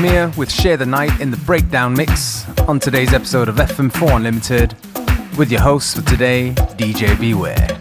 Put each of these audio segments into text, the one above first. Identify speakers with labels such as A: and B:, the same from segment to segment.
A: Premiere with Share the Night in the Breakdown Mix on today's episode of FM4 Unlimited with your host for today, DJ Beware.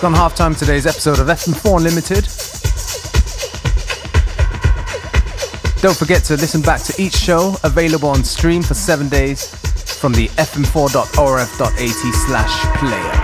B: Just gone half time today's episode of FM4 Unlimited. Don't forget to listen back to each show available on stream for seven days from the fm4.orf.at slash player.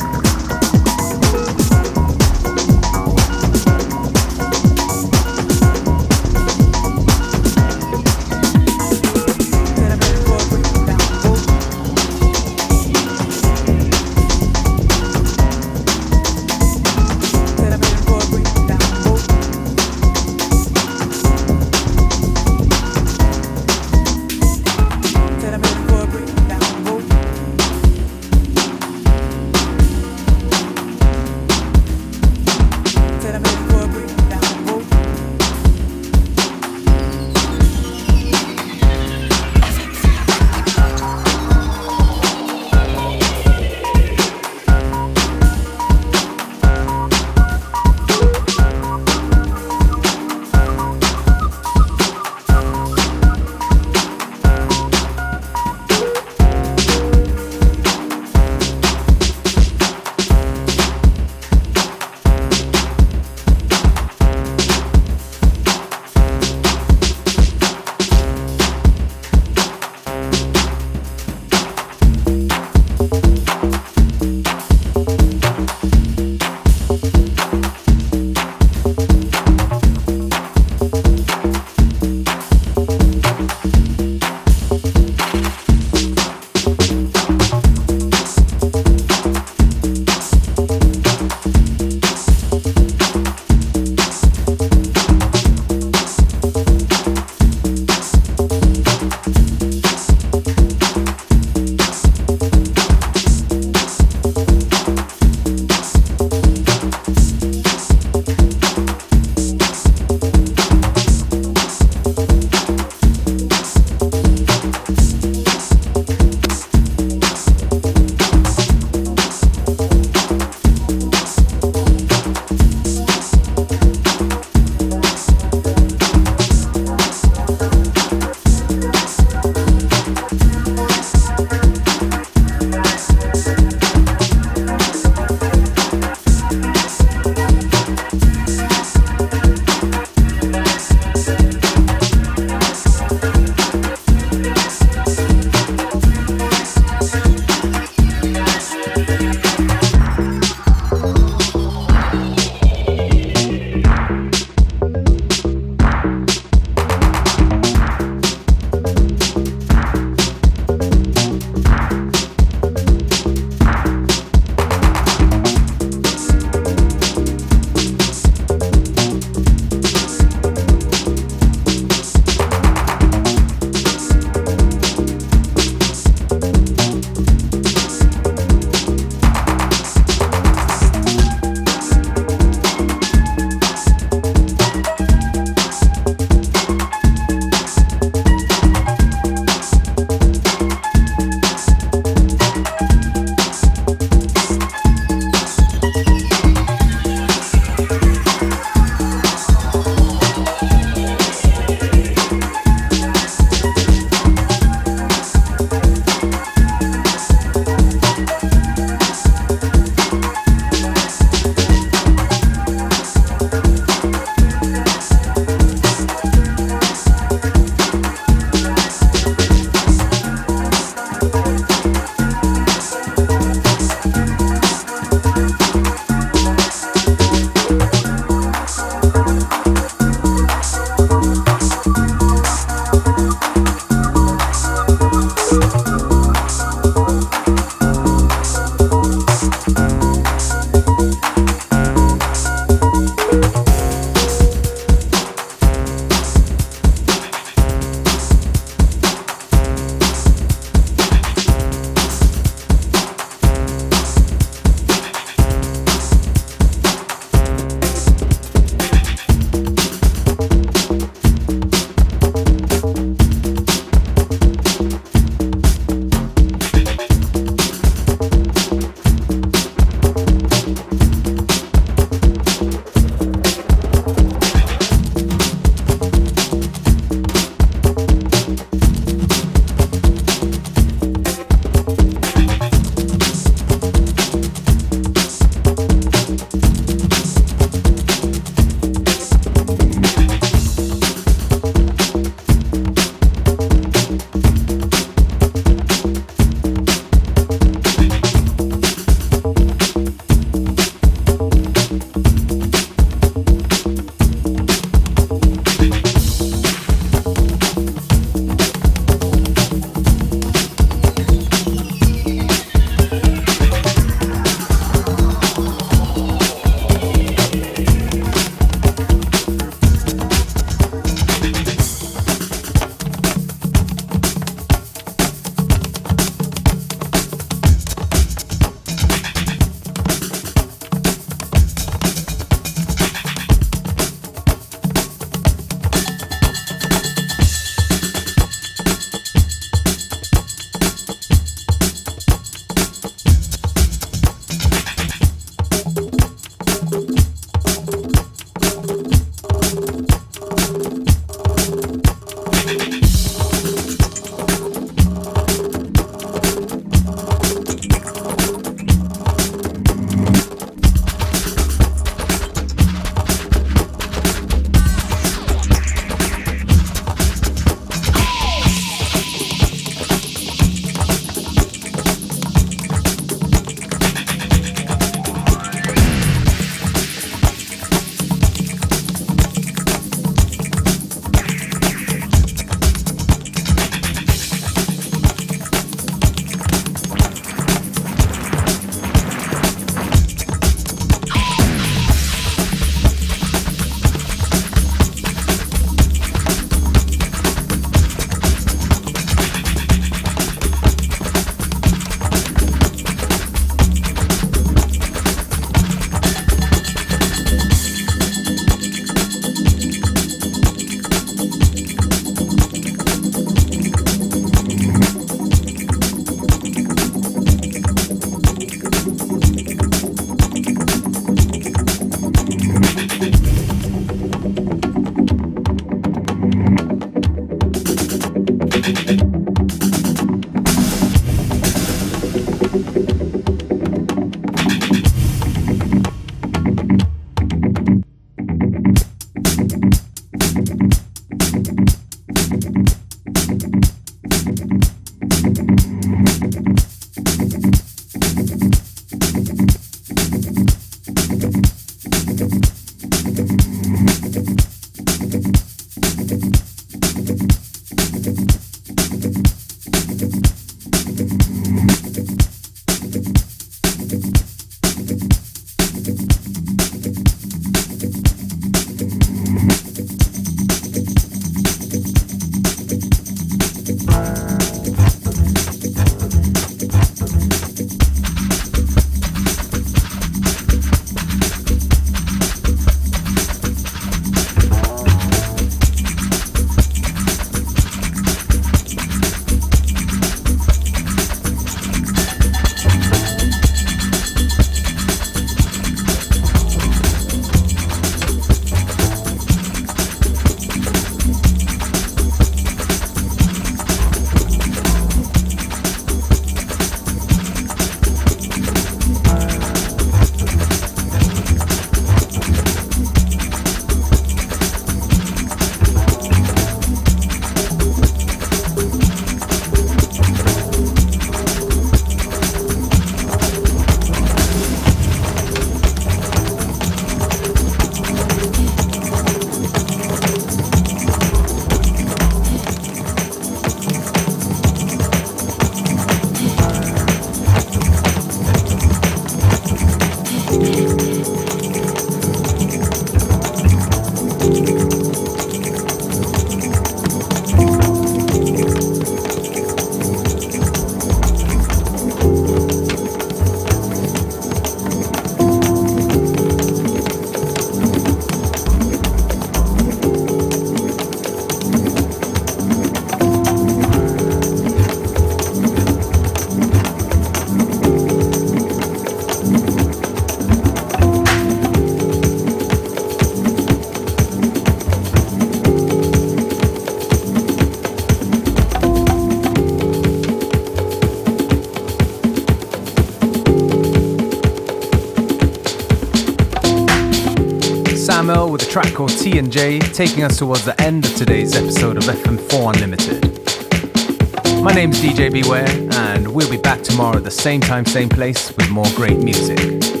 B: Called T and J, taking us towards the end of today's episode of FM4 Unlimited. My name's DJ Beware, and we'll be back tomorrow at the same time, same place with more great music.